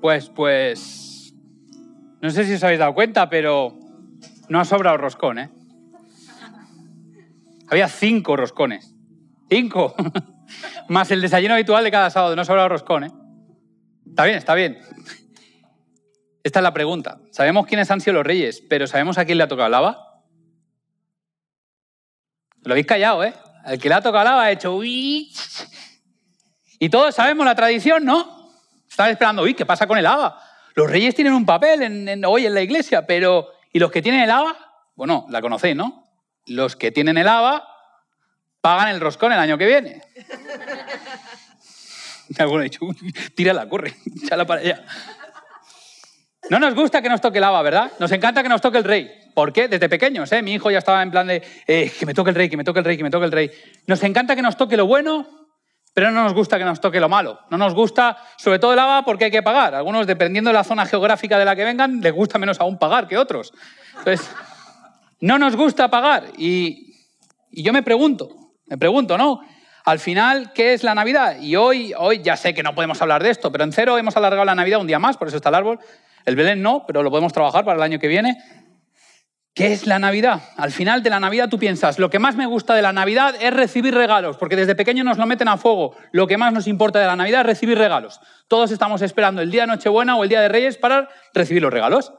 Pues, pues. No sé si os habéis dado cuenta, pero no ha sobrado roscón, ¿eh? Había cinco roscones. Cinco. Más el desayuno habitual de cada sábado. No ha sobrado roscón, ¿eh? Está bien, está bien. Esta es la pregunta. Sabemos quiénes han sido los reyes, pero ¿sabemos a quién le ha tocado lava? Lo habéis callado, ¿eh? El que le ha tocado lava ha hecho... Y todos sabemos la tradición, ¿no? Están esperando, uy, ¿qué pasa con el haba? Los reyes tienen un papel hoy en la iglesia, pero ¿y los que tienen el haba? Bueno, la conocéis, ¿no? Los que tienen el haba pagan el roscón el año que viene. Alguno ha dicho, tírala, corre, échala para allá. No nos gusta que nos toque el haba, ¿verdad? Nos encanta que nos toque el rey. ¿Por qué? Desde pequeños, ¿eh? Mi hijo ya estaba en plan de, eh, que me toque el rey, que me toque el rey, que me toque el rey. Nos encanta que nos toque lo bueno, pero no nos gusta que nos toque lo malo. No nos gusta, sobre todo el haba, porque hay que pagar. Algunos, dependiendo de la zona geográfica de la que vengan, les gusta menos aún pagar que otros. Entonces, no nos gusta pagar. Y, y yo me pregunto, me pregunto, ¿no? Al final, ¿qué es la Navidad? Y hoy, hoy ya sé que no podemos hablar de esto, pero en cero hemos alargado la Navidad un día más, por eso está el árbol. El Belén no, pero lo podemos trabajar para el año que viene. ¿Qué es la Navidad? Al final de la Navidad tú piensas, lo que más me gusta de la Navidad es recibir regalos, porque desde pequeño nos lo meten a fuego. Lo que más nos importa de la Navidad es recibir regalos. Todos estamos esperando el día de Nochebuena o el día de Reyes para recibir los regalos.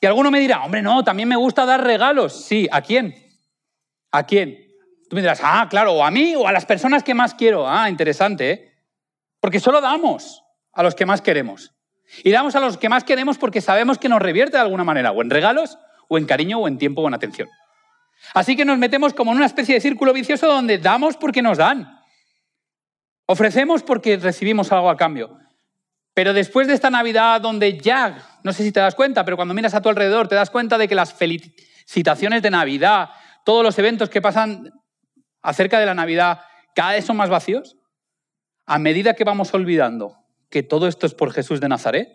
Y alguno me dirá, hombre, no, también me gusta dar regalos. Sí, ¿a quién? ¿A quién? Tú me dirás, ah, claro, o a mí o a las personas que más quiero. Ah, interesante, ¿eh? Porque solo damos a los que más queremos. Y damos a los que más queremos porque sabemos que nos revierte de alguna manera, o en regalos, o en cariño, o en tiempo, o en atención. Así que nos metemos como en una especie de círculo vicioso donde damos porque nos dan. Ofrecemos porque recibimos algo a cambio. Pero después de esta Navidad donde ya, no sé si te das cuenta, pero cuando miras a tu alrededor te das cuenta de que las felicitaciones de Navidad, todos los eventos que pasan acerca de la Navidad, cada vez son más vacíos, a medida que vamos olvidando que todo esto es por Jesús de Nazaret,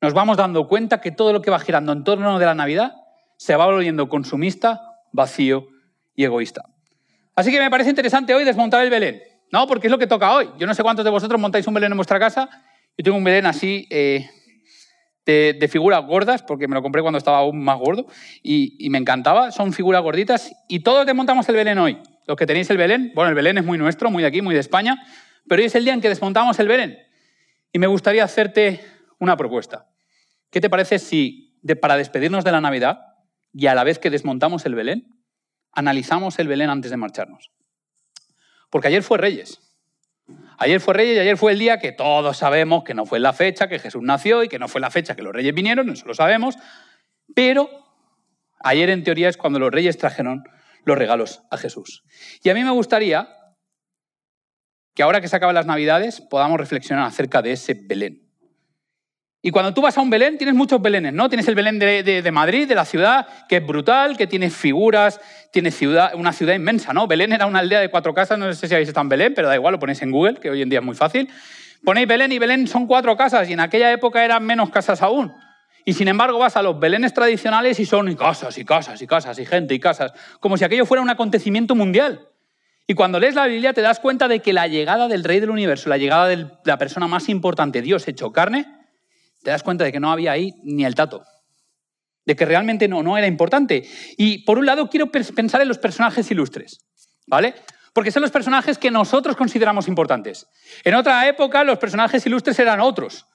nos vamos dando cuenta que todo lo que va girando en torno de la Navidad se va volviendo consumista, vacío y egoísta. Así que me parece interesante hoy desmontar el Belén, ¿no? Porque es lo que toca hoy. Yo no sé cuántos de vosotros montáis un Belén en vuestra casa. Yo tengo un Belén así eh, de, figuras gordas, porque me lo compré cuando estaba aún más gordo y, y, me encantaba. Son figuras gorditas y todos desmontamos el Belén hoy. Los que tenéis el Belén, bueno, el Belén es muy nuestro, muy de aquí, muy de España, pero hoy es el día en que desmontamos el Belén. Y me gustaría hacerte una propuesta. ¿Qué te parece si, para despedirnos de la Navidad y a la vez que desmontamos el Belén, analizamos el Belén antes de marcharnos? Porque ayer fue Reyes. Ayer fue Reyes y ayer fue el día que todos sabemos que no fue la fecha que Jesús nació y que no fue la fecha que los Reyes vinieron, eso lo sabemos. Pero ayer en teoría es cuando los Reyes trajeron los regalos a Jesús. Y a mí me gustaría que ahora que se acaban las Navidades podamos reflexionar acerca de ese Belén. Y cuando tú vas a un Belén, tienes muchos Belenes, ¿no? Tienes el Belén de, Madrid, de la ciudad, que es brutal, que tiene figuras, tiene una ciudad inmensa, ¿no? Belén era una aldea de cuatro casas, no sé si habéis estado en Belén, pero da igual, lo ponéis en Google, que hoy en día es muy fácil. Ponéis Belén y Belén son cuatro casas, y en aquella época eran menos casas aún. Y sin embargo vas a los Belenes tradicionales y son casas y casas y casas y gente y casas, como si aquello fuera un acontecimiento mundial. Y cuando lees la Biblia te das cuenta de que la llegada del Rey del Universo, la llegada de la persona más importante, Dios hecho carne, te das cuenta de que no había ahí ni el tato. De que realmente no, no era importante. Y por un lado quiero pensar en los personajes ilustres, ¿vale? Porque son los personajes que nosotros consideramos importantes. En otra época los personajes ilustres eran otros.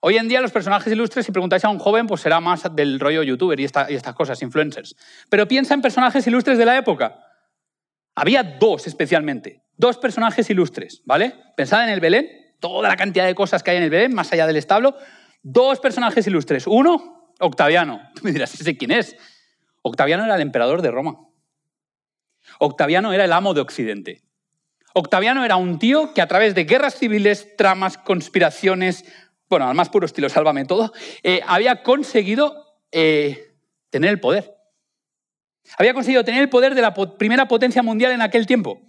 Hoy en día los personajes ilustres, si preguntáis a un joven, pues será más del rollo youtuber y, y estas cosas, influencers. Pero piensa en personajes ilustres de la época. Había dos especialmente, dos personajes ilustres, ¿vale? Pensad en el Belén, toda la cantidad de cosas que hay en el Belén, más allá del establo. Dos personajes ilustres. Uno, Octaviano. Tú me dirás, ¿ese quién es? Octaviano era el emperador de Roma. Octaviano era el amo de Occidente. Octaviano era un tío que a través de guerras civiles, tramas, conspiraciones, bueno, al más puro estilo, sálvame todo, eh, había conseguido eh, tener el poder. Había conseguido tener el poder de la primera potencia mundial en aquel tiempo.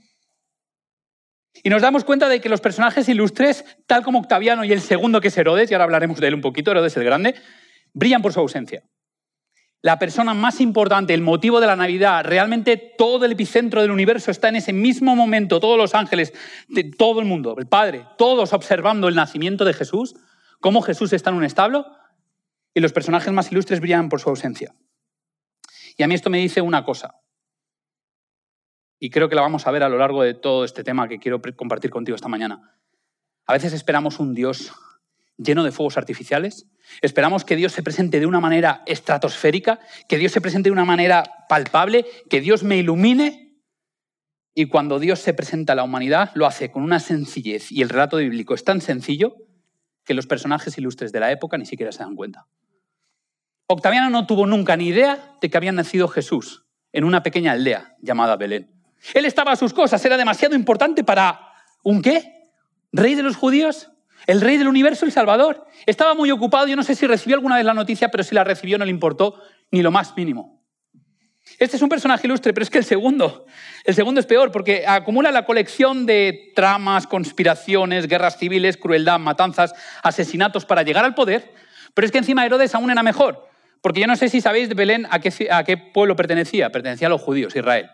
Y nos damos cuenta de que los personajes ilustres, tal como Octaviano y el segundo que es Herodes, y ahora hablaremos de él un poquito, Herodes el Grande, brillan por su ausencia. La persona más importante, el motivo de la Navidad, realmente todo el epicentro del universo está en ese mismo momento, todos los ángeles, de todo el mundo, el Padre, todos observando el nacimiento de Jesús, cómo Jesús está en un establo y los personajes más ilustres brillan por su ausencia. Y a mí esto me dice una cosa, y creo que la vamos a ver a lo largo de todo este tema que quiero compartir contigo esta mañana. A veces esperamos un Dios lleno de fuegos artificiales, esperamos que Dios se presente de una manera estratosférica, que Dios se presente de una manera palpable, que Dios me ilumine, y cuando Dios se presenta a la humanidad lo hace con una sencillez, y el relato bíblico es tan sencillo que los personajes ilustres de la época ni siquiera se dan cuenta. Octaviano no tuvo nunca ni idea de que había nacido Jesús en una pequeña aldea llamada Belén. Él estaba a sus cosas, era demasiado importante para un qué? ¿Rey de los judíos? ¿El rey del universo, el Salvador? Estaba muy ocupado, yo no sé si recibió alguna vez la noticia, pero si la recibió no le importó ni lo más mínimo. Este es un personaje ilustre, pero es que el segundo, el segundo es peor porque acumula la colección de tramas, conspiraciones, guerras civiles, crueldad, matanzas, asesinatos para llegar al poder, pero es que encima Herodes aún era mejor, porque yo no sé si sabéis de Belén a qué, pueblo pertenecía, pertenecía a los judíos, Israel.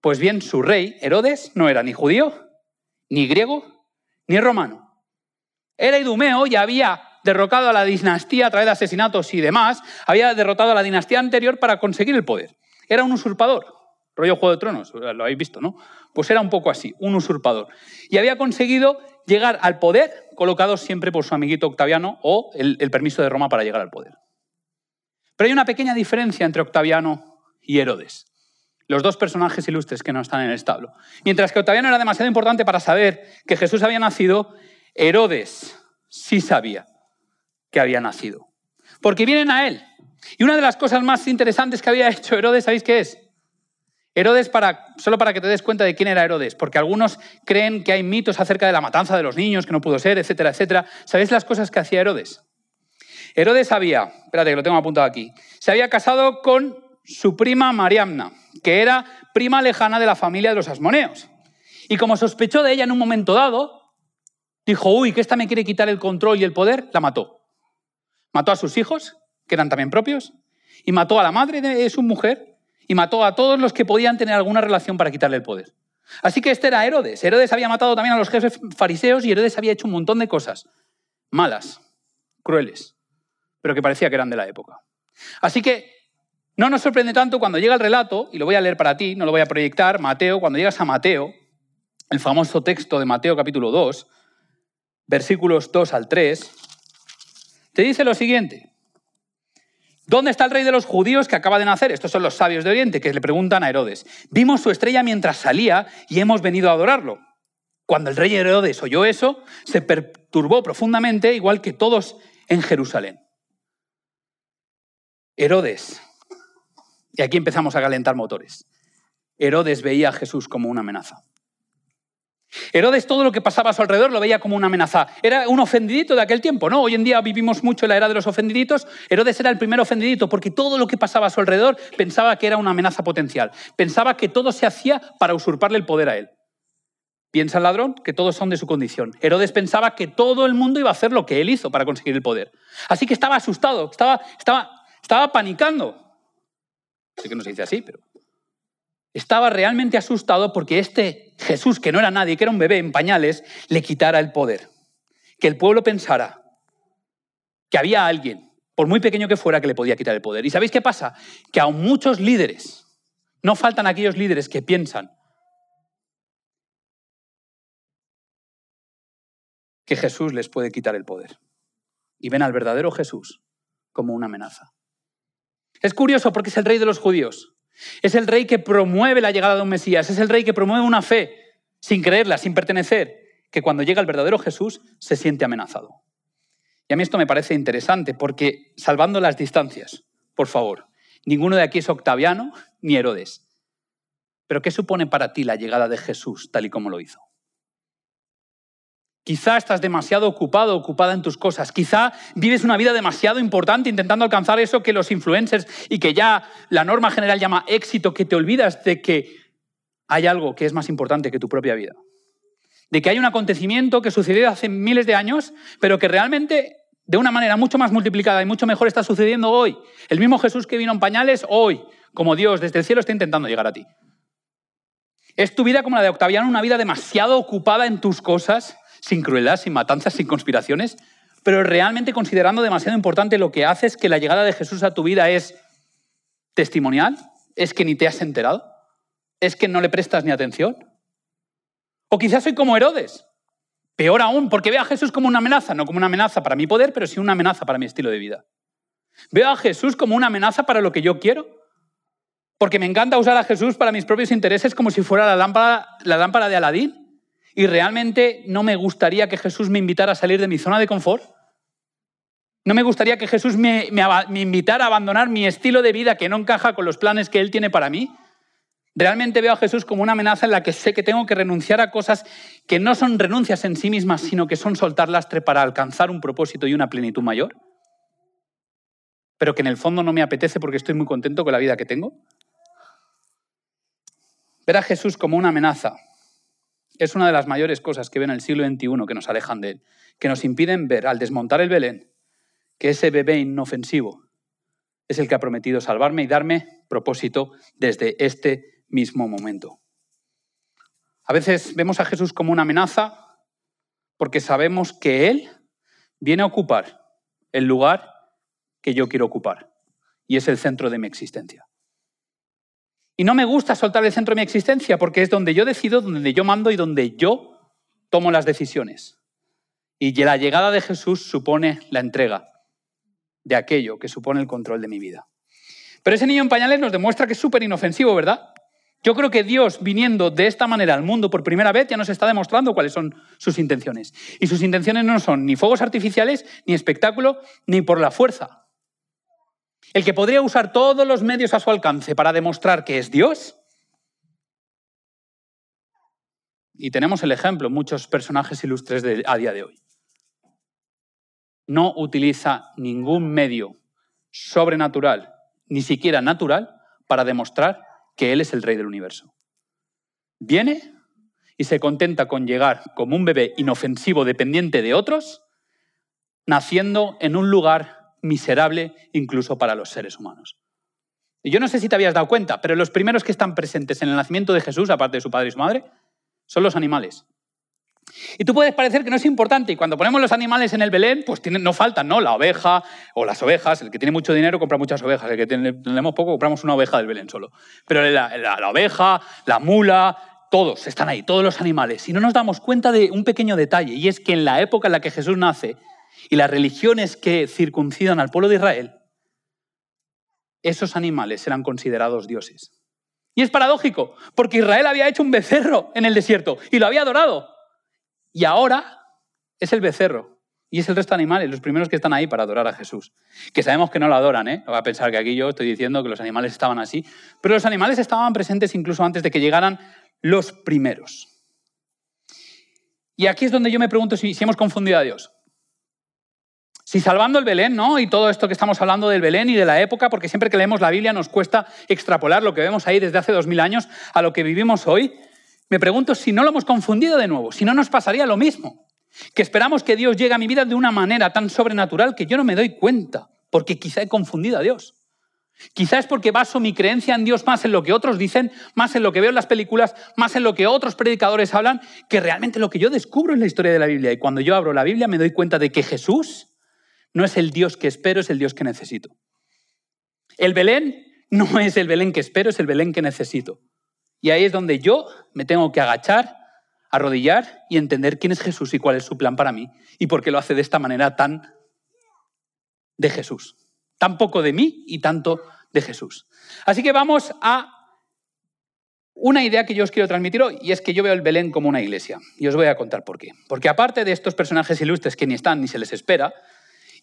Pues bien, su rey, Herodes, no era ni judío, ni griego, ni romano. Era idumeo y había derrocado a la dinastía a través de asesinatos y demás, había derrotado a la dinastía anterior para conseguir el poder. Era un usurpador, rollo Juego de Tronos, lo habéis visto, ¿no? Pues era un poco así, un usurpador. Y había conseguido llegar al poder colocado siempre por su amiguito Octaviano o el permiso de Roma para llegar al poder. Pero hay una pequeña diferencia entre Octaviano y Herodes los dos personajes ilustres que no están en el establo. Mientras que Octaviano era demasiado importante para saber que Jesús había nacido, Herodes sí sabía que había nacido. Porque vienen a él. Y una de las cosas más interesantes que había hecho Herodes, ¿sabéis qué es? Herodes, para, solo para que te des cuenta de quién era Herodes, porque algunos creen que hay mitos acerca de la matanza de los niños, que no pudo ser, etcétera, etcétera. ¿Sabéis las cosas que hacía Herodes? Herodes había, espérate que lo tengo apuntado aquí, se había casado con su prima Mariamna, que era prima lejana de la familia de los asmoneos. Y como sospechó de ella en un momento dado, dijo, uy, que esta me quiere quitar el control y el poder, la mató. Mató a sus hijos, que eran también propios, y mató a la madre de su mujer, y mató a todos los que podían tener alguna relación para quitarle el poder. Así que este era Herodes. Herodes había matado también a los jefes fariseos y Herodes había hecho un montón de cosas malas, crueles, pero que parecía que eran de la época. Así que no nos sorprende tanto cuando llega el relato, y lo voy a leer para ti, no lo voy a proyectar, Mateo, cuando llegas a Mateo, el famoso texto de Mateo capítulo 2, versículos 2 al 3, te dice lo siguiente. ¿Dónde está el rey de los judíos que acaba de nacer? Estos son los sabios de Oriente que le preguntan a Herodes. Vimos su estrella mientras salía y hemos venido a adorarlo. Cuando el rey Herodes oyó eso, se perturbó profundamente, igual que todos en Jerusalén. Herodes y aquí empezamos a calentar motores. Herodes veía a Jesús como una amenaza. Herodes todo lo que pasaba a su alrededor lo veía como una amenaza. Era un ofendidito de aquel tiempo, ¿no? Hoy en día vivimos mucho en la era de los ofendiditos. Herodes era el primer ofendidito porque todo lo que pasaba a su alrededor pensaba que era una amenaza potencial. Pensaba que todo se hacía para usurparle el poder a él. Piensa el ladrón que todos son de su condición. Herodes pensaba que todo el mundo iba a hacer lo que él hizo para conseguir el poder. Así que estaba asustado, estaba, estaba, estaba panicando. Sé que no se dice así, pero estaba realmente asustado porque este Jesús, que no era nadie, que era un bebé en pañales, le quitara el poder. Que el pueblo pensara que había alguien, por muy pequeño que fuera, que le podía quitar el poder. ¿Y sabéis qué pasa? Que aún muchos líderes, no faltan aquellos líderes que piensan que Jesús les puede quitar el poder. Y ven al verdadero Jesús como una amenaza. Es curioso porque es el rey de los judíos. Es el rey que promueve la llegada de un Mesías. Es el rey que promueve una fe sin creerla, sin pertenecer, que cuando llega el verdadero Jesús se siente amenazado. Y a mí esto me parece interesante porque, salvando las distancias, por favor, ninguno de aquí es Octaviano ni Herodes. Pero ¿qué supone para ti la llegada de Jesús tal y como lo hizo? Quizá estás demasiado ocupado, ocupada en tus cosas. Quizá vives una vida demasiado importante intentando alcanzar eso que los influencers y que ya la norma general llama éxito, que te olvidas de que hay algo que es más importante que tu propia vida. De que hay un acontecimiento que sucedió hace miles de años, pero que realmente de una manera mucho más multiplicada y mucho mejor está sucediendo hoy. El mismo Jesús que vino en pañales hoy, como Dios desde el cielo está intentando llegar a ti. ¿Es tu vida como la de Octaviano, una vida demasiado ocupada en tus cosas? Sin crueldad, sin matanzas, sin conspiraciones, pero realmente considerando demasiado importante lo que haces que la llegada de Jesús a tu vida es testimonial, es que ni te has enterado, es que no le prestas ni atención. O quizás soy como Herodes, peor aún, porque veo a Jesús como una amenaza, no como una amenaza para mi poder, pero sí una amenaza para mi estilo de vida. Veo a Jesús como una amenaza para lo que yo quiero, porque me encanta usar a Jesús para mis propios intereses como si fuera la lámpara, la lámpara de Aladín. Y realmente no me gustaría que Jesús me invitara a salir de mi zona de confort. No me gustaría que Jesús me, invitara a abandonar mi estilo de vida que no encaja con los planes que Él tiene para mí. Realmente veo a Jesús como una amenaza en la que sé que tengo que renunciar a cosas que no son renuncias en sí mismas, sino que son soltar lastre para alcanzar un propósito y una plenitud mayor. Pero que en el fondo no me apetece porque estoy muy contento con la vida que tengo. Ver a Jesús como una amenaza es una de las mayores cosas que veo en el siglo XXI que nos alejan de Él, que nos impiden ver al desmontar el Belén que ese bebé inofensivo es el que ha prometido salvarme y darme propósito desde este mismo momento. A veces vemos a Jesús como una amenaza porque sabemos que Él viene a ocupar el lugar que yo quiero ocupar y es el centro de mi existencia. Y no me gusta soltar el centro de mi existencia porque es donde yo decido, donde yo mando y donde yo tomo las decisiones. Y la llegada de Jesús supone la entrega de aquello que supone el control de mi vida. Pero ese niño en pañales nos demuestra que es súper inofensivo, ¿verdad? Yo creo que Dios, viniendo de esta manera al mundo por primera vez, ya nos está demostrando cuáles son sus intenciones. Y sus intenciones no son ni fuegos artificiales, ni espectáculo, ni por la fuerza. El que podría usar todos los medios a su alcance para demostrar que es Dios. Y tenemos el ejemplo, muchos personajes ilustres a día de hoy. No utiliza ningún medio sobrenatural, ni siquiera natural, para demostrar que Él es el rey del universo. Viene y se contenta con llegar como un bebé inofensivo dependiente de otros, naciendo en un lugar miserable incluso para los seres humanos. Y yo no sé si te habías dado cuenta, pero los primeros que están presentes en el nacimiento de Jesús, aparte de su padre y su madre, son los animales. Y tú puedes parecer que no es importante, y cuando ponemos los animales en el Belén, pues no faltan, ¿no? La oveja o las ovejas. El que tiene mucho dinero compra muchas ovejas, el que tenemos poco compramos una oveja del Belén solo. Pero la, la oveja, la mula, todos están ahí, todos los animales. Y no nos damos cuenta de un pequeño detalle, y es que en la época en la que Jesús nace, y las religiones que circuncidan al pueblo de Israel, esos animales eran considerados dioses. Y es paradójico, porque Israel había hecho un becerro en el desierto y lo había adorado. Y ahora es el becerro y es el resto de animales, los primeros que están ahí para adorar a Jesús. Que sabemos que no lo adoran, ¿eh? Va a pensar que aquí yo estoy diciendo que los animales estaban así, pero los animales estaban presentes incluso antes de que llegaran los primeros. Y aquí es donde yo me pregunto si hemos confundido a Dios. Si salvando el Belén, ¿no? Y todo esto que estamos hablando del Belén y de la época, porque siempre que leemos la Biblia nos cuesta extrapolar lo que vemos ahí desde hace dos mil años a lo que vivimos hoy, me pregunto si no lo hemos confundido de nuevo, si no nos pasaría lo mismo. Que esperamos que Dios llegue a mi vida de una manera tan sobrenatural que yo no me doy cuenta, porque quizá he confundido a Dios. Quizá es porque baso mi creencia en Dios más en lo que otros dicen, más en lo que veo en las películas, más en lo que otros predicadores hablan, que realmente lo que yo descubro en la historia de la Biblia. Y cuando yo abro la Biblia me doy cuenta de que Jesús no es el Dios que espero, es el Dios que necesito. El Belén no es el Belén que espero, es el Belén que necesito. Y ahí es donde yo me tengo que agachar, arrodillar y entender quién es Jesús y cuál es su plan para mí y por qué lo hace de esta manera tan de Jesús. Tan poco de mí y tanto de Jesús. Así que vamos a una idea que yo os quiero transmitir hoy, y es que yo veo el Belén como una iglesia. Y os voy a contar por qué. Porque aparte de estos personajes ilustres que ni están ni se les espera,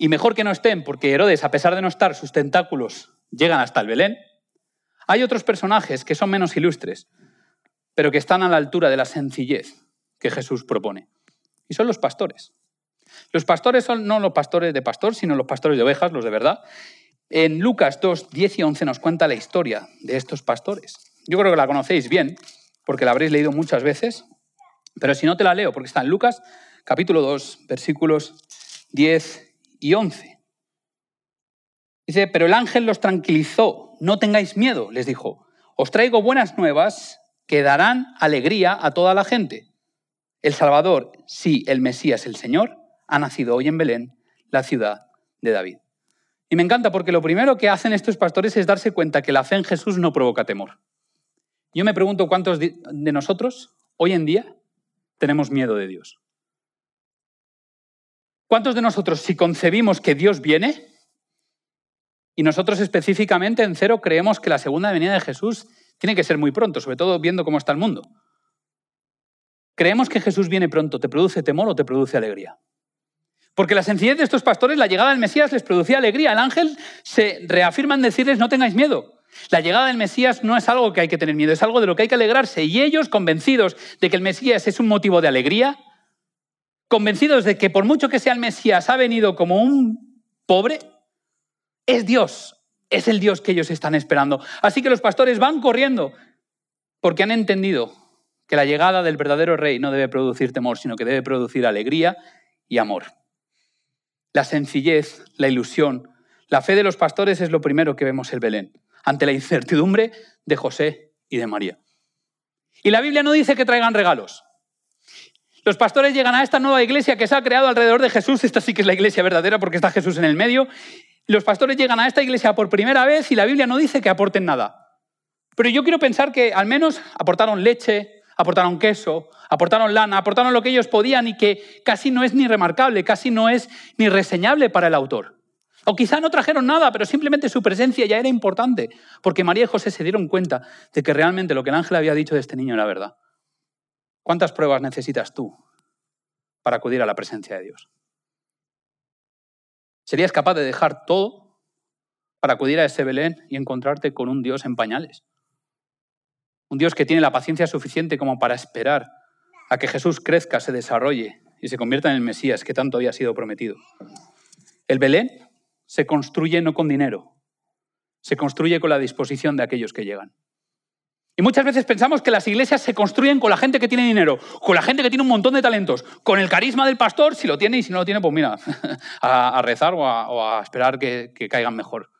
y mejor que no estén, porque Herodes, a pesar de no estar, sus tentáculos llegan hasta el Belén. Hay otros personajes que son menos ilustres, pero que están a la altura de la sencillez que Jesús propone. Y son los pastores. Los pastores son no los pastores de pastor, sino los pastores de ovejas, los de verdad. En Lucas 2, 10 y 11 nos cuenta la historia de estos pastores. Yo creo que la conocéis bien, porque la habréis leído muchas veces, pero si no te la leo, porque está en Lucas capítulo 2, versículos 10 y 11. Dice, pero el ángel los tranquilizó, no tengáis miedo, les dijo, os traigo buenas nuevas que darán alegría a toda la gente. El Salvador, sí, el Mesías, el Señor, ha nacido hoy en Belén, la ciudad de David. Y me encanta porque lo primero que hacen estos pastores es darse cuenta que la fe en Jesús no provoca temor. Yo me pregunto cuántos de nosotros hoy en día tenemos miedo de Dios. ¿Cuántos de nosotros, si concebimos que Dios viene, y nosotros específicamente en cero creemos que la segunda venida de Jesús tiene que ser muy pronto, sobre todo viendo cómo está el mundo? ¿Creemos que Jesús viene pronto? ¿Te produce temor o te produce alegría? Porque la sencillez de estos pastores, la llegada del Mesías les producía alegría. El ángel se reafirma en decirles, no tengáis miedo. La llegada del Mesías no es algo que hay que tener miedo, es algo de lo que hay que alegrarse. Y ellos, convencidos de que el Mesías es un motivo de alegría, convencidos de que por mucho que sea el Mesías ha venido como un pobre, es Dios, es el Dios que ellos están esperando. Así que los pastores van corriendo porque han entendido que la llegada del verdadero rey no debe producir temor, sino que debe producir alegría y amor la sencillez, la ilusión. La fe de los pastores es lo primero que vemos en Belén, ante la incertidumbre de José y de María. Y la Biblia no dice que traigan regalos. Los pastores llegan a esta nueva iglesia que se ha creado alrededor de Jesús. Esta sí que es la iglesia verdadera porque está Jesús en el medio. Los pastores llegan a esta iglesia por primera vez y la Biblia no dice que aporten nada. Pero yo quiero pensar que al menos aportaron leche, aportaron queso, aportaron lana, aportaron lo que ellos podían y que casi no es ni remarcable, casi no es ni reseñable para el autor. O quizá no trajeron nada, pero simplemente su presencia ya era importante, porque María y José se dieron cuenta de que realmente lo que el ángel había dicho de este niño era verdad. ¿Cuántas pruebas necesitas tú para acudir a la presencia de Dios? ¿Serías capaz de dejar todo para acudir a ese Belén y encontrarte con un Dios en pañales? Un Dios que tiene la paciencia suficiente como para esperar a que Jesús crezca, se desarrolle y se convierta en el Mesías que tanto había sido prometido. El Belén se construye no con dinero, se construye con la disposición de aquellos que llegan. Y muchas veces pensamos que las iglesias se construyen con la gente que tiene dinero, con la gente que tiene un montón de talentos, con el carisma del pastor, si lo tiene, y si no lo tiene, pues mira, a, rezar o a, esperar que caigan mejor.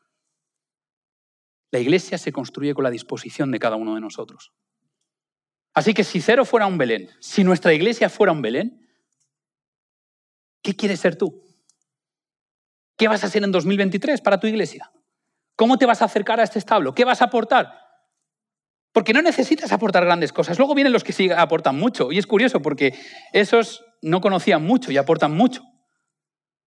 La iglesia se construye con la disposición de cada uno de nosotros. Así que si Cero fuera un Belén, si nuestra iglesia fuera un Belén, ¿qué quieres ser tú? ¿Qué vas a hacer en 2023 para tu iglesia? ¿Cómo te vas a acercar a este establo? ¿Qué vas a aportar? Porque no necesitas aportar grandes cosas. Luego vienen los que sí aportan mucho. Y es curioso porque esos no conocían mucho y aportan mucho.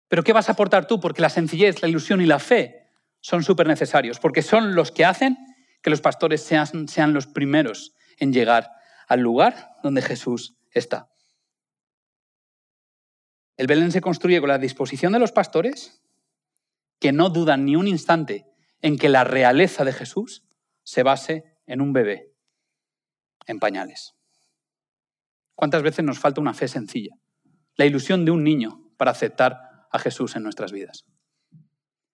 Pero ¿qué vas a aportar tú? Porque la sencillez, la ilusión y la fe son súper necesarios, porque son los que hacen que los pastores sean, sean los primeros en llegar al lugar donde Jesús está. El Belén se construye con la disposición de los pastores, que no dudan ni un instante en que la realeza de Jesús se base en un bebé, en pañales. ¿Cuántas veces nos falta una fe sencilla? La ilusión de un niño para aceptar a Jesús en nuestras vidas.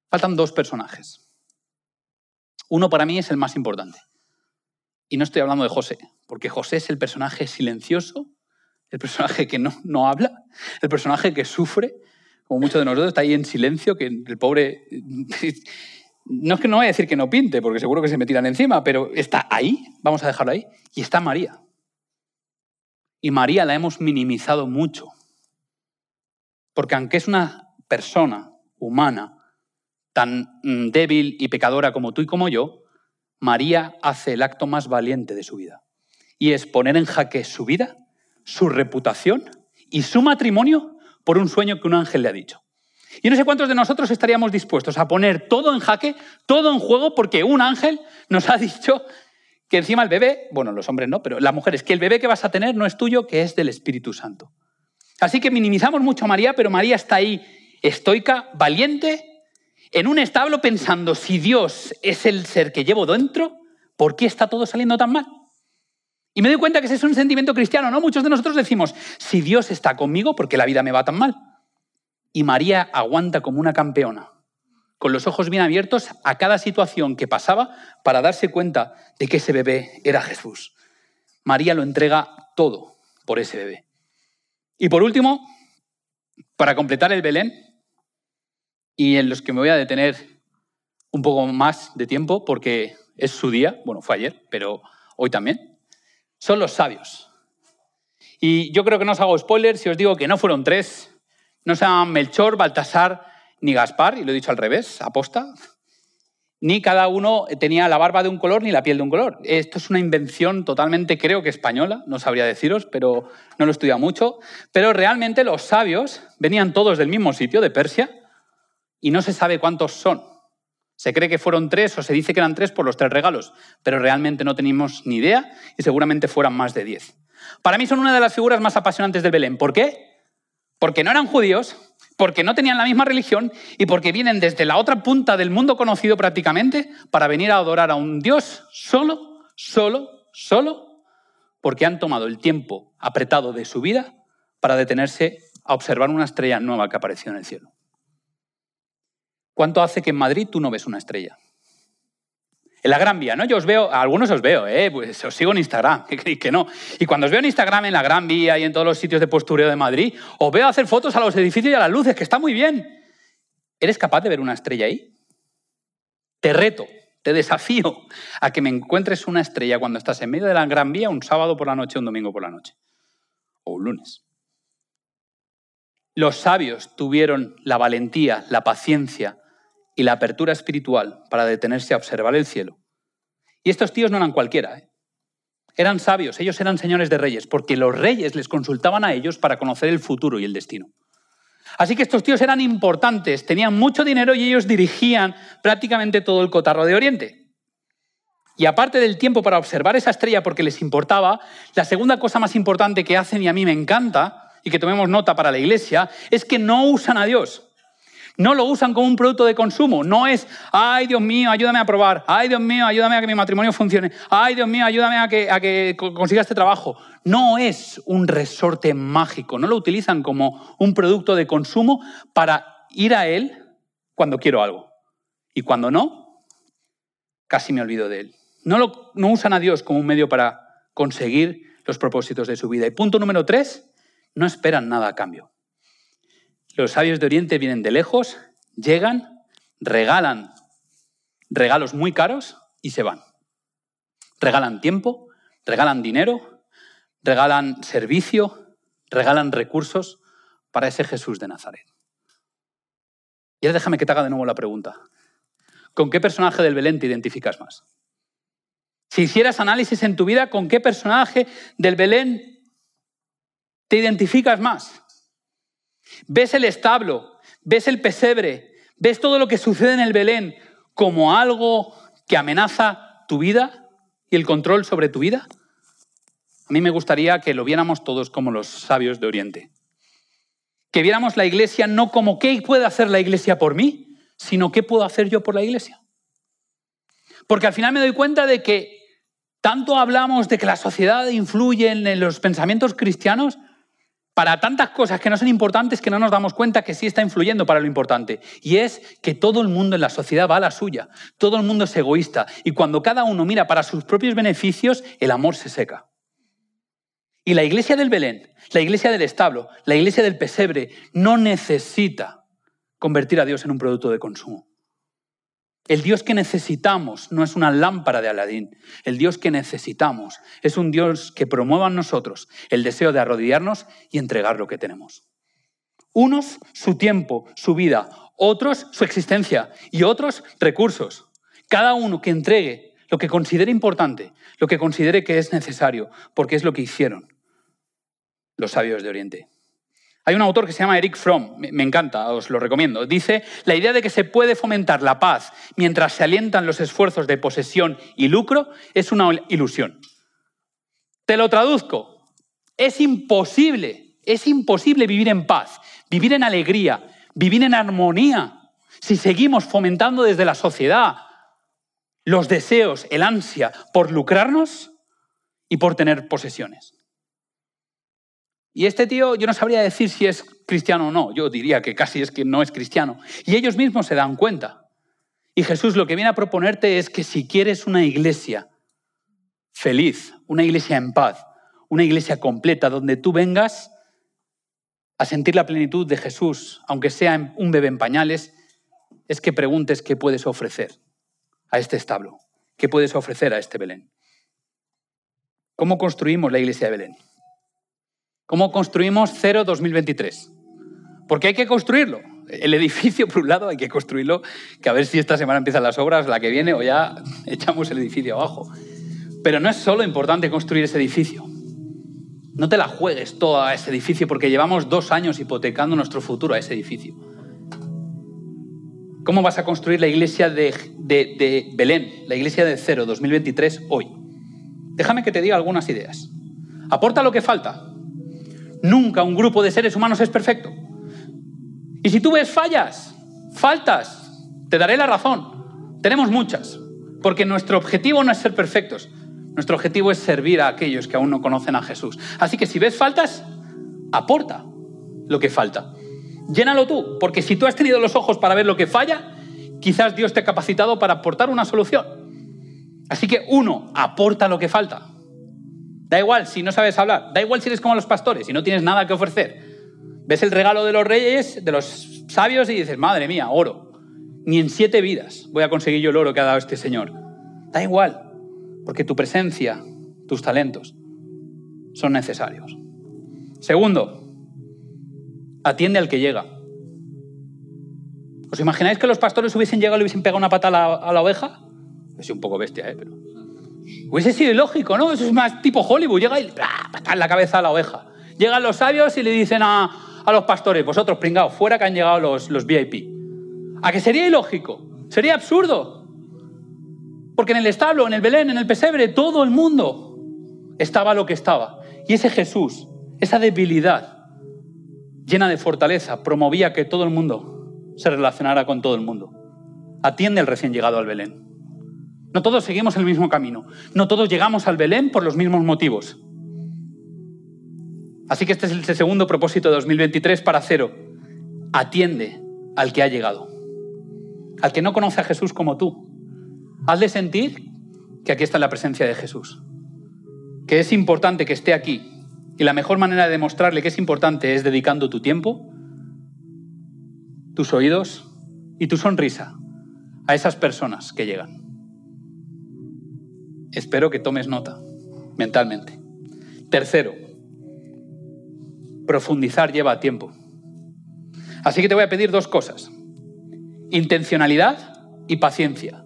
Faltan dos personajes. Uno para mí es el más importante. Y no estoy hablando de José, porque José es el personaje silencioso, el personaje que no, no habla, el personaje que sufre, como muchos de nosotros, está ahí en silencio, que el pobre... No es que no voy a decir que no pinte, porque seguro que se me tiran encima, pero está ahí, vamos a dejarlo ahí, y está María. Y María la hemos minimizado mucho, porque aunque es una persona humana, tan mm, débil y pecadora como tú y como yo, María hace el acto más valiente de su vida. Y es poner en jaque su vida, su reputación y su matrimonio por un sueño que un ángel le ha dicho. Y no sé cuántos de nosotros estaríamos dispuestos a poner todo en jaque, todo en juego, porque un ángel nos ha dicho que encima el bebé, bueno, los hombres no, pero las mujeres, que el bebé que vas a tener no es tuyo, que es del Espíritu Santo. Así que minimizamos mucho a María, pero María está ahí estoica, valiente en un establo pensando, si Dios es el ser que llevo dentro, ¿por qué está todo saliendo tan mal? Y me doy cuenta que ese es un sentimiento cristiano, ¿no? Muchos de nosotros decimos, si Dios está conmigo, ¿por qué la vida me va tan mal? Y María aguanta como una campeona, con los ojos bien abiertos a cada situación que pasaba para darse cuenta de que ese bebé era Jesús. María lo entrega todo por ese bebé. Y por último, para completar el Belén, y en los que me voy a detener un poco más de tiempo porque es su día, bueno, fue ayer, pero hoy también, son los sabios. Y yo creo que no os hago spoiler si os digo que no fueron tres, no se llaman Melchor, Baltasar ni Gaspar, y lo he dicho al revés, aposta, ni cada uno tenía la barba de un color ni la piel de un color. Esto es una invención totalmente, creo que española, no sabría deciros, pero no lo he estudiado mucho. Pero realmente los sabios venían todos del mismo sitio, de Persia, y no se sabe cuántos son. Se cree que fueron tres o se dice que eran tres por los tres regalos, pero realmente no tenemos ni idea y seguramente fueran más de diez. Para mí son una de las figuras más apasionantes del Belén. ¿Por qué? Porque no eran judíos, porque no tenían la misma religión y porque vienen desde la otra punta del mundo conocido prácticamente para venir a adorar a un Dios solo, solo, solo, porque han tomado el tiempo apretado de su vida para detenerse a observar una estrella nueva que apareció en el cielo. ¿Cuánto hace que en Madrid tú no ves una estrella? En la Gran Vía, ¿no? Yo os veo, a algunos os veo, ¿eh? Pues os sigo en Instagram, ¿qué creéis que no? Y cuando os veo en Instagram, en la Gran Vía y en todos los sitios de postureo de Madrid, os veo hacer fotos a los edificios y a las luces, que está muy bien. ¿Eres capaz de ver una estrella ahí? Te reto, te desafío a que me encuentres una estrella cuando estás en medio de la Gran Vía un sábado por la noche, un domingo por la noche. O un lunes. Los sabios tuvieron la valentía, la paciencia, y la apertura espiritual para detenerse a observar el cielo. Y estos tíos no eran cualquiera, ¿eh? eran sabios, ellos eran señores de reyes, porque los reyes les consultaban a ellos para conocer el futuro y el destino. Así que estos tíos eran importantes, tenían mucho dinero y ellos dirigían prácticamente todo el cotarro de Oriente. Y aparte del tiempo para observar esa estrella porque les importaba, la segunda cosa más importante que hacen y a mí me encanta y que tomemos nota para la iglesia es que no usan a Dios no lo usan como un producto de consumo. No es, ay Dios mío, ayúdame a probar. Ay Dios mío, ayúdame a que mi matrimonio funcione. Ay Dios mío, ayúdame a que, a que consiga este trabajo. No es un resorte mágico. No lo utilizan como un producto de consumo para ir a él cuando quiero algo. Y cuando no, casi me olvido de él. No, lo, no usan a Dios como un medio para conseguir los propósitos de su vida. Y punto número tres, no esperan nada a cambio. Los sabios de Oriente vienen de lejos, llegan, regalan regalos muy caros y se van. Regalan tiempo, regalan dinero, regalan servicio, regalan recursos para ese Jesús de Nazaret. Y ahora déjame que te haga de nuevo la pregunta. ¿Con qué personaje del Belén te identificas más? Si hicieras análisis en tu vida, ¿con qué personaje del Belén te identificas más? Ves el establo, ves el pesebre, ves todo lo que sucede en el Belén como algo que amenaza tu vida y el control sobre tu vida. A mí me gustaría que lo viéramos todos como los sabios de Oriente. Que viéramos la iglesia no como qué puede hacer la iglesia por mí, sino qué puedo hacer yo por la iglesia. Porque al final me doy cuenta de que tanto hablamos de que la sociedad influye en los pensamientos cristianos, para tantas cosas que no son importantes que no nos damos cuenta que sí está influyendo para lo importante. Y es que todo el mundo en la sociedad va a la suya, todo el mundo es egoísta y cuando cada uno mira para sus propios beneficios, el amor se seca. Y la iglesia del Belén, la iglesia del establo, la iglesia del pesebre no necesita convertir a Dios en un producto de consumo. El Dios que necesitamos no es una lámpara de Aladín. El Dios que necesitamos es un Dios que promueva en nosotros el deseo de arrodillarnos y entregar lo que tenemos. Unos su tiempo, su vida, otros su existencia y otros recursos. Cada uno que entregue lo que considere importante, lo que considere que es necesario, porque es lo que hicieron los sabios de Oriente. Hay un autor que se llama Eric Fromm, me encanta, os lo recomiendo. Dice, la idea de que se puede fomentar la paz mientras se alientan los esfuerzos de posesión y lucro es una ilusión. Te lo traduzco. Es imposible, es imposible vivir en paz, vivir en alegría, vivir en armonía si seguimos fomentando desde la sociedad los deseos, el ansia por lucrarnos y por tener posesiones. Y este tío, yo no sabría decir si es cristiano o no, yo diría que casi es que no es cristiano. Y ellos mismos se dan cuenta. Y Jesús lo que viene a proponerte es que si quieres una iglesia feliz, una iglesia en paz, una iglesia completa donde tú vengas a sentir la plenitud de Jesús, aunque sea un bebé en pañales, es que preguntes qué puedes ofrecer a este establo, qué puedes ofrecer a este Belén. ¿Cómo construimos la iglesia de Belén? ¿Cómo construimos 0 2023? Porque hay que construirlo. El edificio, por un lado, hay que construirlo, que a ver si esta semana empiezan las obras, la que viene, o ya echamos el edificio abajo. Pero no es solo importante construir ese edificio. No te la juegues todo a ese edificio porque llevamos dos años hipotecando nuestro futuro a ese edificio. ¿Cómo vas a construir la iglesia de Belén, la iglesia de Cero 2023 hoy? Déjame que te diga algunas ideas. Aporta lo que falta. Nunca un grupo de seres humanos es perfecto. Y si tú ves fallas, faltas, te daré la razón. Tenemos muchas, porque nuestro objetivo no es ser perfectos, nuestro objetivo es servir a aquellos que aún no conocen a Jesús. Así que si ves faltas, aporta lo que falta. Llénalo tú, porque si tú has tenido los ojos para ver lo que falla, quizás Dios te ha capacitado para aportar una solución. Así que uno, aporta lo que falta. Da igual si no sabes hablar, da igual si eres como los pastores y no tienes nada que ofrecer. Ves el regalo de los reyes, de los sabios y dices, madre mía, oro. Ni en siete vidas voy a conseguir yo el oro que ha dado este Señor. Da igual, porque tu presencia, tus talentos son necesarios. Segundo, atiende al que llega. ¿Os imagináis que los pastores hubiesen llegado y hubiesen pegado una pata a la, oveja? Es un poco bestia, ¿eh? Pero... Hubiese sido ilógico, ¿no? Eso es más tipo Hollywood. Llega y pata en la cabeza a la oveja. Llegan los sabios y le dicen a, los pastores, vosotros pringados, fuera que han llegado los, los VIP. ¿A que sería ilógico? Sería absurdo. Porque en el establo, en el Belén, en el pesebre, todo el mundo estaba lo que estaba. Y ese Jesús, esa debilidad llena de fortaleza, promovía que todo el mundo se relacionara con todo el mundo. Atiende al recién llegado al Belén. No todos seguimos el mismo camino. No todos llegamos al Belén por los mismos motivos. Así que este es el segundo propósito de 2023 para cero. Atiende al que ha llegado. Al que no conoce a Jesús como tú. Hazle sentir que aquí está la presencia de Jesús. Que es importante que esté aquí. Y la mejor manera de demostrarle que es importante es dedicando tu tiempo, tus oídos y tu sonrisa a esas personas que llegan. Espero que tomes nota mentalmente. Tercero, profundizar lleva tiempo. Así que te voy a pedir dos cosas. Intencionalidad y paciencia.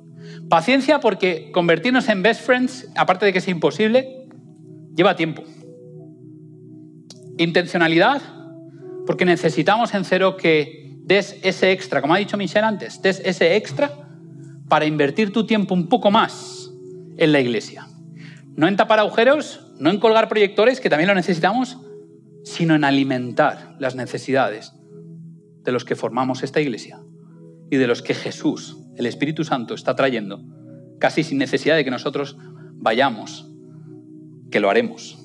Paciencia porque convertirnos en best friends, aparte de que es imposible, lleva tiempo. Intencionalidad porque necesitamos en cero que des ese extra, como ha dicho Michelle antes, des ese extra para invertir tu tiempo un poco más en la iglesia. No en tapar agujeros, no en colgar proyectores, que también lo necesitamos, sino en alimentar las necesidades de los que formamos esta iglesia y de los que Jesús, el Espíritu Santo, está trayendo, casi sin necesidad de que nosotros vayamos, que lo haremos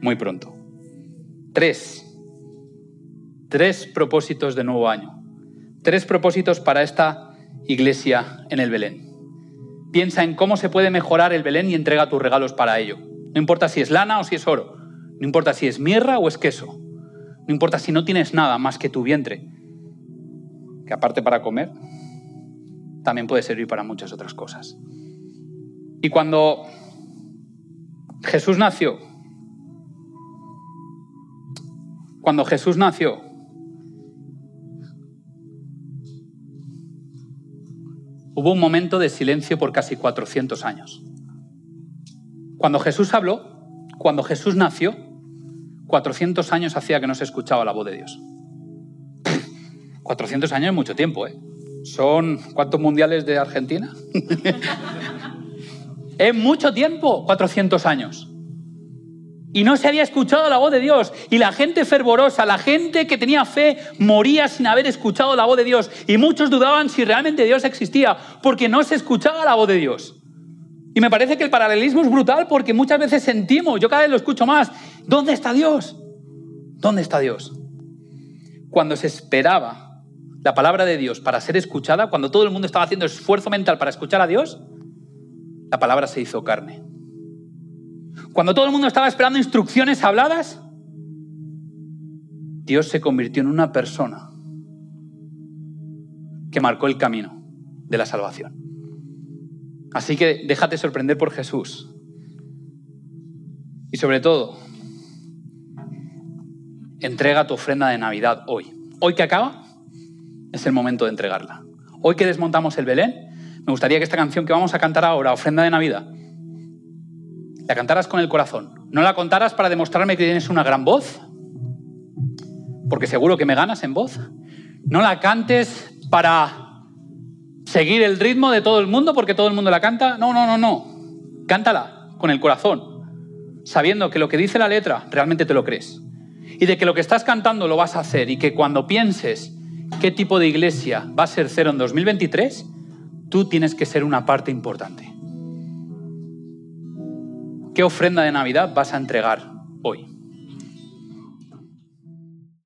muy pronto. Tres. Tres propósitos de nuevo año. Tres propósitos para esta iglesia en el Belén. Piensa en cómo se puede mejorar el Belén y entrega tus regalos para ello. No importa si es lana o si es oro. No importa si es mirra o es queso. No importa si no tienes nada más que tu vientre, que aparte para comer, también puede servir para muchas otras cosas. Y cuando Jesús nació, cuando Jesús nació, hubo un momento de silencio por casi 400 años. Cuando Jesús habló, cuando Jesús nació, 400 años hacía que no se escuchaba la voz de Dios. 400 años es mucho tiempo, ¿eh? ¿Son cuántos mundiales de Argentina? es mucho tiempo, 400 años. Y no se había escuchado la voz de Dios. Y la gente fervorosa, la gente que tenía fe, moría sin haber escuchado la voz de Dios. Y muchos dudaban si realmente Dios existía, porque no se escuchaba la voz de Dios. Y me parece que el paralelismo es brutal porque muchas veces sentimos, yo cada vez lo escucho más, ¿dónde está Dios? ¿Dónde está Dios? Cuando se esperaba la palabra de Dios para ser escuchada, cuando todo el mundo estaba haciendo esfuerzo mental para escuchar a Dios, la palabra se hizo carne cuando todo el mundo estaba esperando instrucciones habladas, Dios se convirtió en una persona que marcó el camino de la salvación. Así que déjate sorprender por Jesús. Y sobre todo, entrega tu ofrenda de Navidad hoy. Hoy que acaba, es el momento de entregarla. Hoy que desmontamos el Belén, me gustaría que esta canción que vamos a cantar ahora, Ofrenda de Navidad, la cantaras con el corazón. No la contaras para demostrarme que tienes una gran voz, porque seguro que me ganas en voz. No la cantes para seguir el ritmo de todo el mundo, porque todo el mundo la canta. No, no, no, no. Cántala con el corazón, sabiendo que lo que dice la letra realmente te lo crees. Y de que lo que estás cantando lo vas a hacer y que cuando pienses qué tipo de iglesia va a ser cero en 2023, tú tienes que ser una parte importante. ¿Qué ofrenda de Navidad vas a entregar hoy?